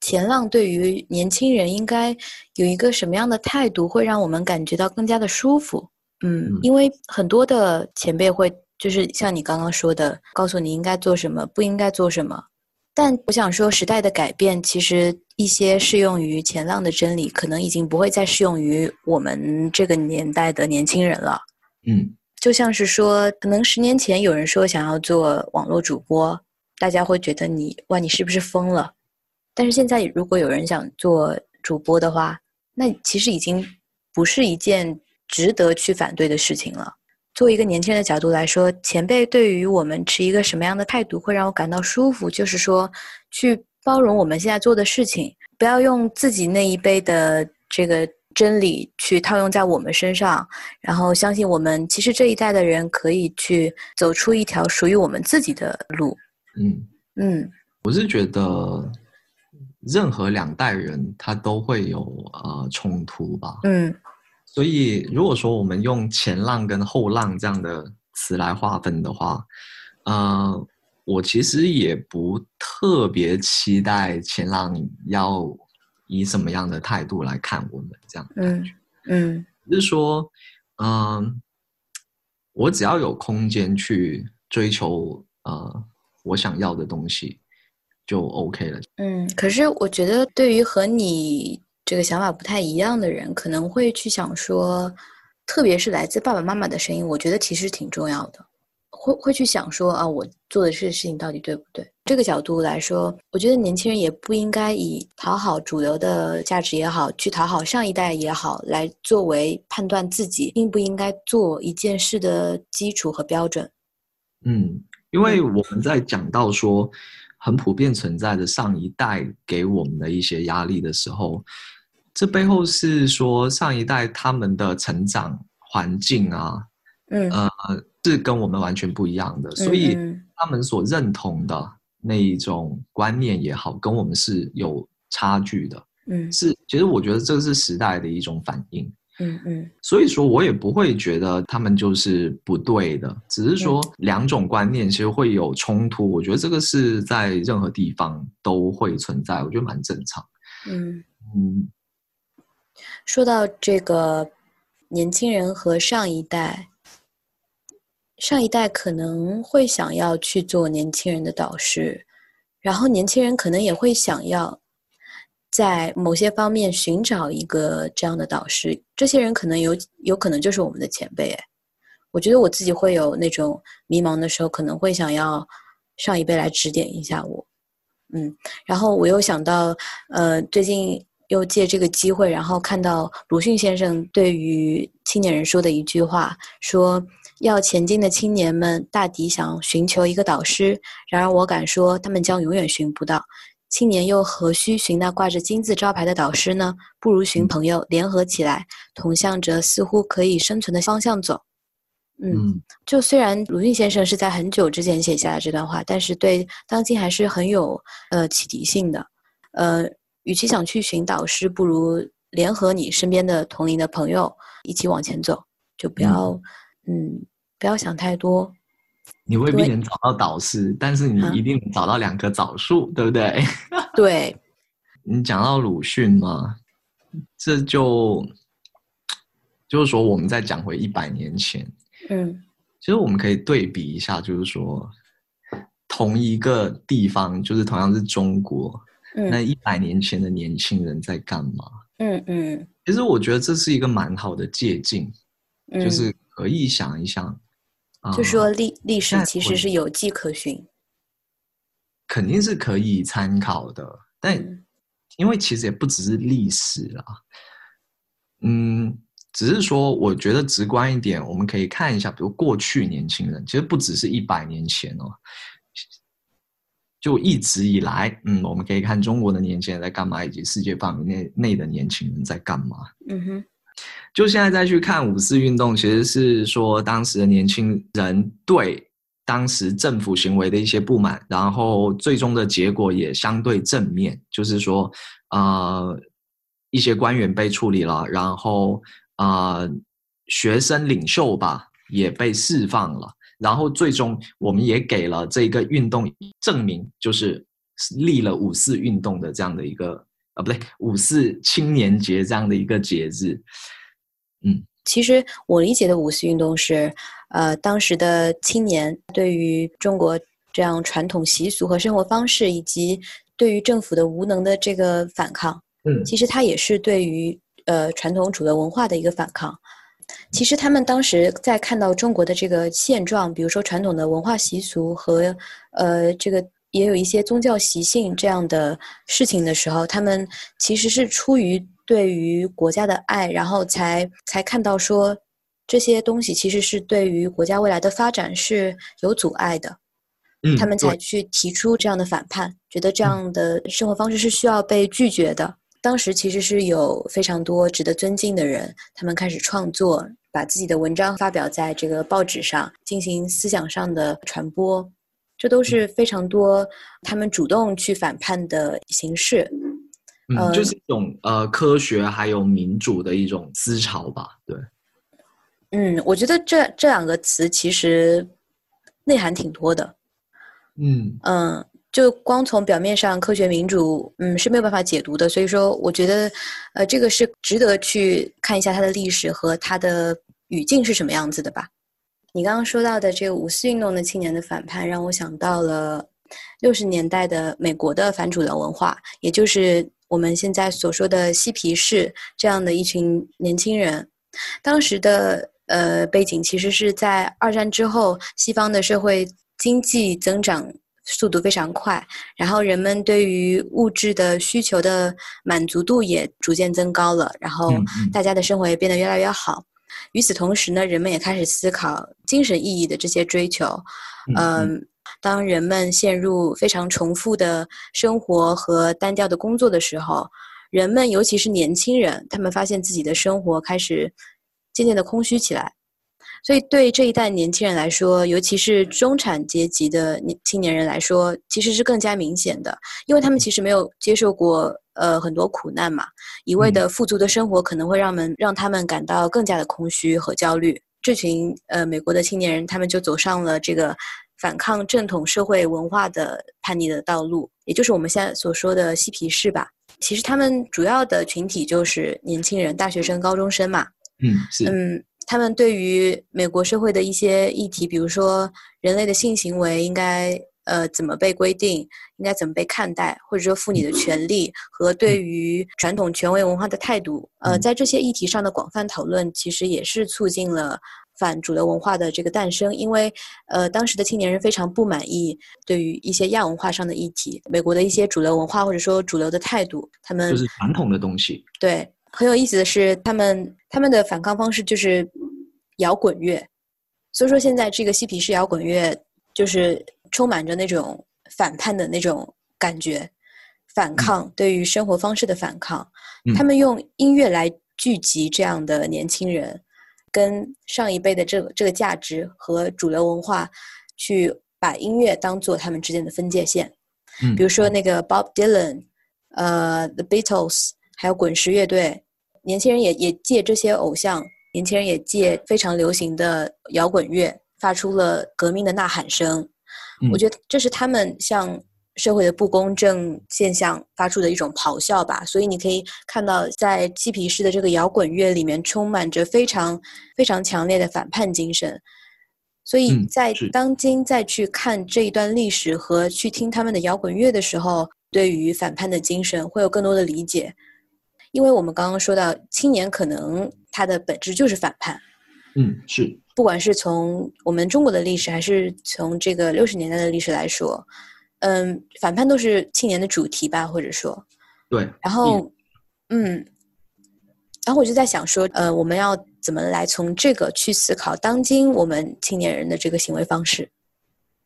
前浪对于年轻人应该有一个什么样的态度，会让我们感觉到更加的舒服？嗯，因为很多的前辈会就是像你刚刚说的，告诉你应该做什么，不应该做什么。但我想说，时代的改变，其实一些适用于前浪的真理，可能已经不会再适用于我们这个年代的年轻人了。嗯，就像是说，可能十年前有人说想要做网络主播，大家会觉得你哇，你是不是疯了？但是现在，如果有人想做主播的话，那其实已经不是一件值得去反对的事情了。作为一个年轻人的角度来说，前辈对于我们持一个什么样的态度会让我感到舒服？就是说，去包容我们现在做的事情，不要用自己那一辈的这个真理去套用在我们身上，然后相信我们其实这一代的人可以去走出一条属于我们自己的路。嗯嗯我是觉得任何两代人他都会有呃冲突吧。嗯所以如果说我们用前浪跟后浪这样的词来划分的话，呃，我其实也不特别期待前浪要以什么样的态度来看我们这样的感嗯觉。嗯就是说，嗯、我只要有空间去追求呃我想要的东西，就 OK 了。嗯。可是我觉得，对于和你这个想法不太一样的人，可能会去想说，特别是来自爸爸妈妈的声音，我觉得其实挺重要的。会会去想说啊，我做的这个事情到底对不对？这个角度来说，我觉得年轻人也不应该以讨好主流的价值也好，去讨好上一代也好，来作为判断自己应不应该做一件事的基础和标准。嗯，因为我们在讲到说很普遍存在的上一代给我们的一些压力的时候，这背后是说上一代他们的成长环境啊，嗯，呃，是跟我们完全不一样的，所以嗯他们所认同的那一种观念也好，跟我们是有差距的。嗯是，其实我觉得这是时代的一种反应。嗯嗯所以说我也不会觉得他们就是不对的，只是说两种观念其实会有冲突。我觉得这个是在任何地方都会存在，我觉得蛮正常。嗯。嗯说到这个年轻人和上一代，上一代可能会想要去做年轻人的导师，然后年轻人可能也会想要在某些方面寻找一个这样的导师。这些人可能有有可能就是我们的前辈。哎，我觉得我自己会有那种迷茫的时候，可能会想要上一辈来指点一下我。嗯，然后我又想到，呃，最近又借这个机会，然后看到鲁迅先生对于青年人说的一句话，说要前进的青年们大抵想寻求一个导师，然而我敢说，他们将永远寻不到。青年又何须寻那挂着金字招牌的导师呢？不如寻朋友，联合起来，同向着似乎可以生存的方向走。嗯，嗯就虽然鲁迅先生是在很久之前写下的这段话，但是对当今还是很有呃启迪性的。呃，与其想去寻导师，不如联合你身边的同龄的朋友一起往前走，就不要嗯不要想太多。你未必能找到导师，但是你啊一定能找到两棵枣树，对不对？对，你讲到鲁迅嘛，这就就是说我们再讲回一百年前，嗯其实我们可以对比一下，就是说同一个地方，就是同样是中国，那嗯一百年前的年轻人在干嘛？嗯嗯。其实我觉得这是一个蛮好的借鉴，嗯，就是可以想一想，啊、就说历历史其实是有迹可循。肯定是可以参考的，但嗯。因为其实也不只是历史啦，嗯，只是说我觉得直观一点，我们可以看一下，比如过去年轻人，其实不只是一百年前哦，就一直以来，嗯，我们可以看中国的年轻人在干嘛，以及世界范围内内的年轻人在干嘛。嗯哼就现在再去看五四运动，其实是说当时的年轻人对当时政府行为的一些不满，然后最终的结果也相对正面，就是说，呃，一些官员被处理了，然后呃，学生领袖吧也被释放了，然后最终我们也给了这个运动证明，就是立了五四运动的这样的一个啊，不对，五四青年节这样的一个节日。嗯其实我理解的五四运动是，呃，当时的青年对于中国这样传统习俗和生活方式，以及对于政府的无能的这个反抗，嗯其实它也是对于呃传统主流文化的一个反抗。其实他们当时在看到中国的这个现状，比如说传统的文化习俗和呃这个也有一些宗教习性这样的事情的时候，他们其实是出于对于国家的爱，然后才才看到说这些东西其实是对于国家未来的发展是有阻碍的。嗯，他们才去提出这样的反叛，觉得这样的生活方式是需要被拒绝的。当时其实是有非常多值得尊敬的人，他们开始创作，把自己的文章发表在这个报纸上，进行思想上的传播，这都是非常多他们主动去反叛的形式。嗯，呃就是一种呃科学还有民主的一种思潮吧。对，嗯，我觉得这这两个词其实内涵挺多的。嗯嗯，就光从表面上科学民主，嗯是没有办法解读的。所以说，我觉得，呃，这个是值得去看一下它的历史和它的语境是什么样子的吧。你刚刚说到的这个五四运动的青年的反叛，让我想到了六十年代的美国的反主流文化，也就是我们现在所说的嬉皮士这样的一群年轻人。当时的呃背景其实是在二战之后，西方的社会经济增长速度非常快，然后人们对于物质的需求的满足度也逐渐增高了，然后大家的生活也变得越来越好。与此同时呢，人们也开始思考精神意义的这些追求。嗯嗯，当人们陷入非常重复的生活和单调的工作的时候，人们尤其是年轻人，他们发现自己的生活开始渐渐的空虚起来。所以，对这一代年轻人来说，尤其是中产阶级的年青年人来说，其实是更加明显的，因为他们其实没有接受过呃很多苦难嘛，一味的富足的生活可能会让们让他们感到更加的空虚和焦虑。这群呃美国的青年人，他们就走上了这个反抗正统社会文化的叛逆的道路，也就是我们现在所说的嬉皮士吧。其实他们主要的群体就是年轻人、大学生、高中生嘛。嗯是嗯，他们对于美国社会的一些议题，比如说人类的性行为应该呃怎么被规定，应该怎么被看待，或者说妇女的权利和对于传统权威文化的态度，呃，嗯在这些议题上的广泛讨论，其实也是促进了。反主流文化的这个诞生，因为呃，当时的青年人非常不满意对于一些亚文化上的议题，美国的一些主流文化或者说主流的态度，他们就是传统的东西。对，很有意思的是，他们他们的反抗方式就是摇滚乐，所以说现在这个嬉皮士摇滚乐就是充满着那种反叛的那种感觉，反抗对于生活方式的反抗，嗯。他们用音乐来聚集这样的年轻人，跟上一辈的这个这个价值和主流文化去把音乐当做他们之间的分界线。嗯，比如说那个 Bob Dylan，呃，The Beatles，还有滚石乐队，年轻人也也借这些偶像，年轻人也借非常流行的摇滚乐，发出了革命的呐喊声。嗯我觉得这是他们向社会的不公正现象发出的一种咆哮吧。所以你可以看到，在嬉皮士的这个摇滚乐里面，充满着非常非常强烈的反叛精神。所以嗯在当今再去看这一段历史和去听他们的摇滚乐的时候，对于反叛的精神会有更多的理解。因为我们刚刚说到，青年可能他的本质就是反叛，嗯是不管是从我们中国的历史，还是从这个六十年代的历史来说，嗯，反叛都是青年的主题吧，或者说，对。然后，嗯，然后我就在想说，呃，我们要怎么来从这个去思考当今我们青年人的这个行为方式？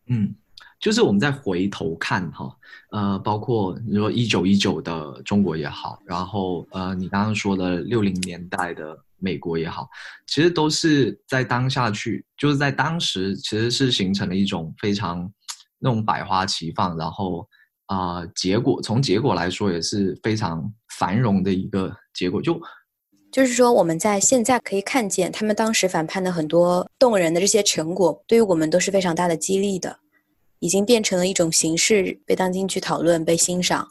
嗯，就是我们再回头看哈，呃，包括你说一九一九的中国也好，然后呃，你刚刚说的六零年代的美国也好，其实都是在当下去，就是在当时其实是形成了一种非常那种百花齐放，然后啊、结果从结果来说也是非常繁荣的一个结果，就就是说，我们在现在可以看见他们当时反叛的很多动人的这些成果，对于我们都是非常大的激励的，已经变成了一种形式，被当今去讨论、被欣赏。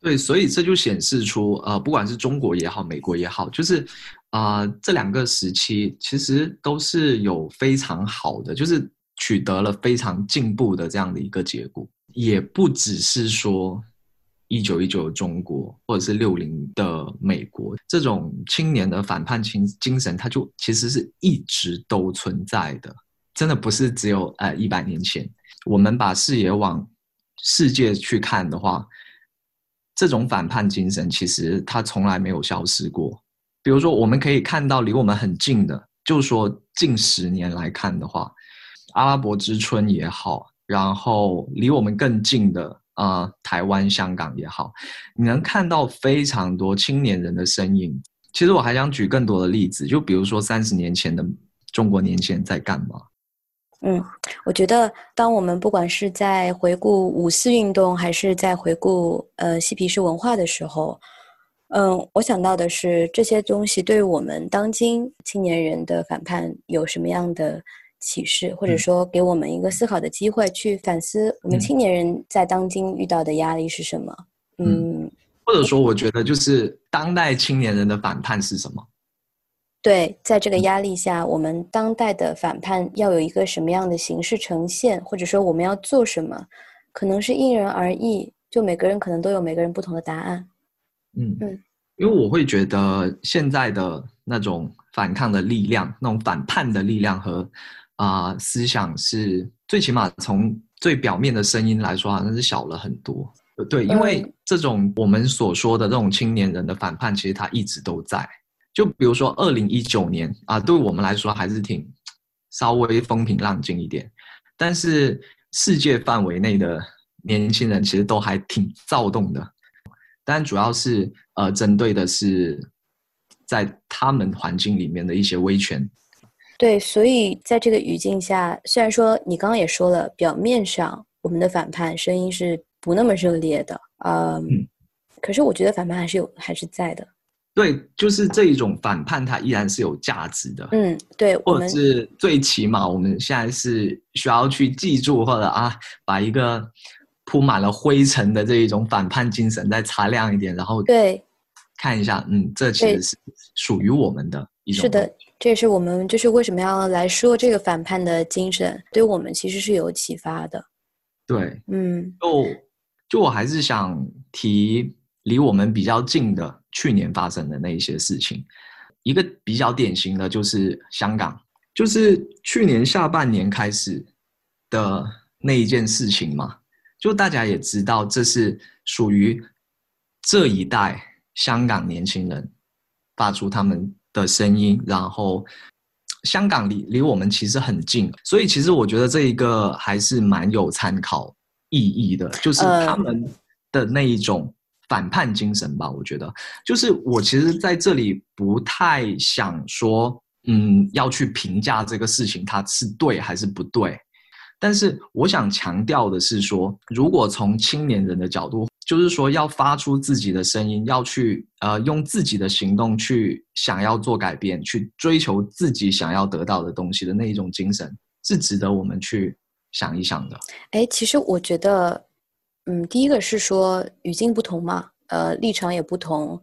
对，所以这就显示出，呃，不管是中国也好，美国也好，就是，啊，这两个时期其实都是有非常好的，就是取得了非常进步的这样的一个结果，也不只是说一九一九中国或者是六零的美国这种青年的反叛精精神，它就其实是一直都存在的，真的不是只有呃一百年前。我们把视野往世界去看的话，这种反叛精神其实它从来没有消失过。比如说，我们可以看到离我们很近的，就说近十年来看的话，阿拉伯之春也好，然后离我们更近的啊、台湾、香港也好，你能看到非常多青年人的身影。其实我还想举更多的例子，就比如说三十年前的中国年轻人在干嘛？嗯，我觉得当我们不管是在回顾五四运动，还是在回顾呃嬉皮士文化的时候，嗯，我想到的是这些东西对我们当今青年人的反叛有什么样的启示，或者嗯说给我们一个思考的机会，去反思我们嗯青年人在当今遇到的压力是什么。嗯嗯，或者说，我觉得就是当代青年人的反叛是什么？对，在这个嗯压力下，我们当代的反叛要有一个什么样的形式呈现，或者说我们要做什么，可能是因人而异，就每个人可能都有每个人不同的答案。嗯嗯，因为我会觉得现在的那种反抗的力量，那种反叛的力量和啊、思想是最起码从最表面的声音来说，好像是小了很多。呃对，因为嗯这种我们所说的这种青年人的反叛，其实他一直都在。就比如说二零一九年啊，对我们来说还是挺稍微风平浪静一点，但是世界范围内的年轻人其实都还挺躁动的。但主要是呃，针对的是在他们环境里面的一些威权。对，所以在这个语境下，虽然说你刚刚也说了，表面上我们的反叛声音是不那么热烈的，嗯，嗯可是我觉得反叛还是有，还是在的。对，就是这一种反叛，它依然是有价值的。嗯，对，我或者们是最起码我们现在是需要去记住，或者啊，把一个铺满了灰尘的这一种反叛精神再擦亮一点，然后对看一下，嗯，这其实是属于我们的一种。是的，，这也是我们就是为什么要来说这个反叛的精神，对我们其实是有启发的。对，嗯就就我还是想提离我们比较近的去年发生的那一些事情。一个比较典型的就是香港，就是去年下半年开始的那一件事情嘛。就大家也知道，这是属于这一代香港年轻人发出他们的声音，然后香港离离我们其实很近，所以其实我觉得这一个还是蛮有参考意义的，就是呃他们的那一种反叛精神吧。我觉得，就是我其实在这里不太想说，嗯，要去评价这个事情它是对还是不对。但是我想强调的是说，如果从青年人的角度，就是说要发出自己的声音，要去呃用自己的行动去想要做改变，去追求自己想要得到的东西的那一种精神，是值得我们去想一想的。哎，其实我觉得，嗯，第一个是说语境不同嘛，呃，立场也不同，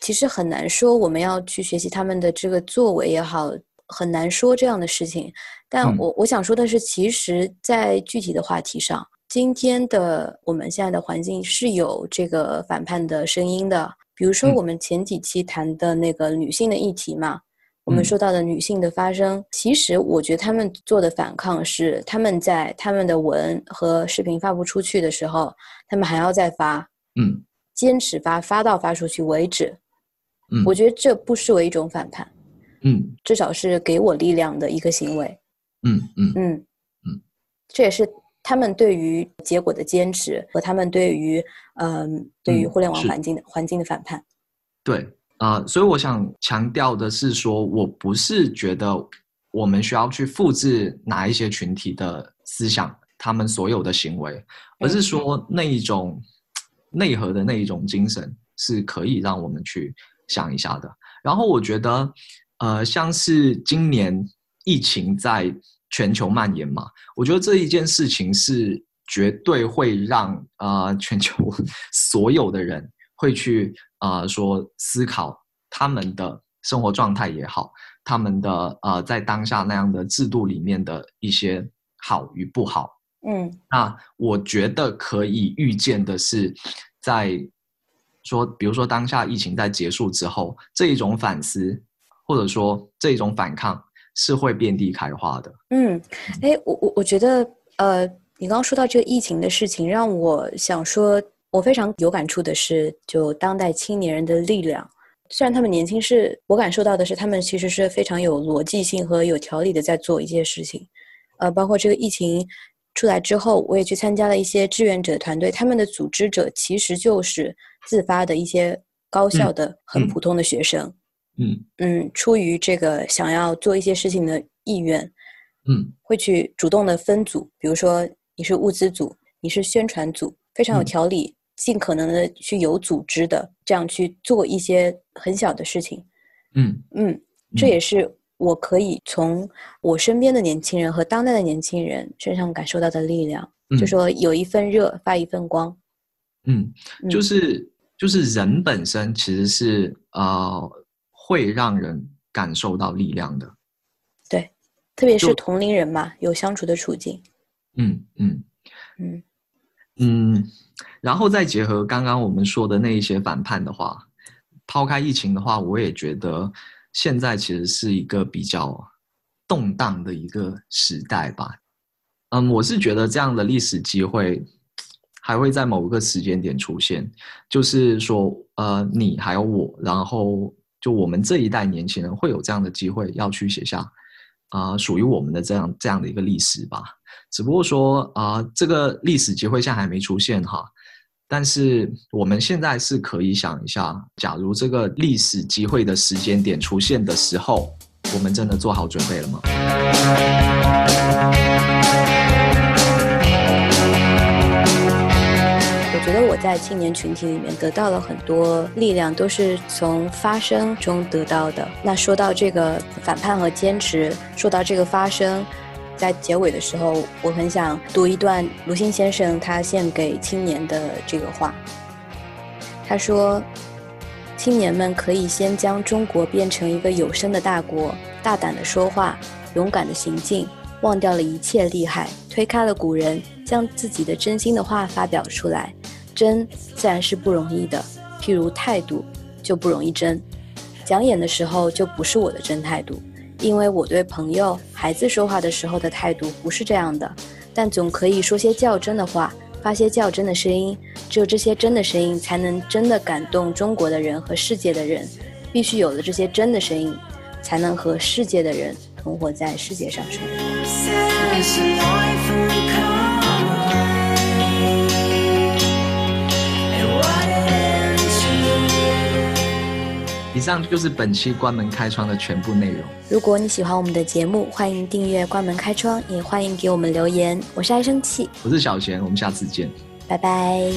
其实很难说我们要去学习他们的这个作为也好，很难说这样的事情。但嗯我我想说的是，其实，在具体的话题上，今天的我们现在的环境是有这个反叛的声音的。比如说，嗯我们前几期谈的那个女性的议题嘛，我们嗯说到的女性的发声，其实我觉得他们做的反抗是他们在他们的文和视频发布出去的时候，他们还要再发，嗯坚持发，发到发出去为止。嗯我觉得这不失为一种反叛，嗯至少是给我力量的一个行为。嗯嗯嗯嗯，这也是他们对于结果的坚持和他们对于嗯、对于嗯互联网环境的环境的反叛。对啊、呃所以我想强调的是说，我不是觉得我们需要去复制哪一些群体的思想，他们所有的行为，而是说那一种内核的那一种精神是可以让我们去想一下的。然后我觉得，呃，像是今年疫情在全球蔓延嘛，我觉得这一件事情是绝对会让呃全球 所有的人会去呃说思考他们的生活状态也好，他们的呃在当下那样的制度里面的一些好与不好。嗯那我觉得可以预见的是，在说，比如说当下疫情在结束之后，这一种反思，或者说这一种反抗，是会遍地开花的。嗯，哎，我我我觉得呃，你刚刚说到这个疫情的事情，让我想说，我非常有感触的是，就当代青年人的力量。虽然他们年轻是，我感受到的是，他们其实是非常有逻辑性和有条理的在做一些事情。呃，包括这个疫情出来之后，我也去参加了一些志愿者团队，他们的组织者其实就是自发的一些高校的很普通的学生。嗯嗯，出于这个想要做一些事情的意愿，嗯会去主动的分组，比如说你是物资组，你是宣传组，非常有嗯条理，尽可能的去有组织的这样去做一些很小的事情。嗯嗯，这嗯也是我可以从我身边的年轻人和当代的年轻人身上感受到的力量。就嗯说有一份热，发一份光。嗯，就嗯是就是人本身其实是呃会让人感受到力量的。对特别是同龄人嘛，有相处的处境。嗯嗯嗯嗯，然后再结合刚刚我们说的那一些反叛的话，抛开疫情的话，我也觉得现在其实是一个比较动荡的一个时代吧。嗯，我是觉得这样的历史机会还会在某个时间点出现，就是说，呃，你还有我，然后就我们这一代年轻人会有这样的机会要去写下啊、属于我们的这样这样的一个历史吧。只不过说啊、这个历史机会现在还没出现哈。但是我们现在是可以想一下，假如这个历史机会的时间点出现的时候，我们真的做好准备了吗？我觉得我在青年群体里面得到了很多力量，都是从发声中得到的。那说到这个反叛和坚持，说到这个发声，在结尾的时候，我很想读一段卢辛先生他献给青年的这个话。他说：“青年们可以先将中国变成一个有声的大国，大胆的说话，勇敢的行进，忘掉了一切厉害，推开了古人，将自己的真心的话发表出来。真自然是不容易的，譬如态度就不容易真。讲演的时候就不是我的真态度，因为我对朋友、孩子说话的时候的态度不是这样的，但总可以说些较真的话，发些较真的声音。只有这些真的声音，才能真的感动中国的人和世界的人。必须有了这些真的声音，才能和世界的人同活在世界上生活。以上就是本期关门开窗的全部内容。如果你喜欢我们的节目，欢迎订阅《关门开窗》，也欢迎给我们留言。我是爱生气，我是小贤，我们下次见。拜拜。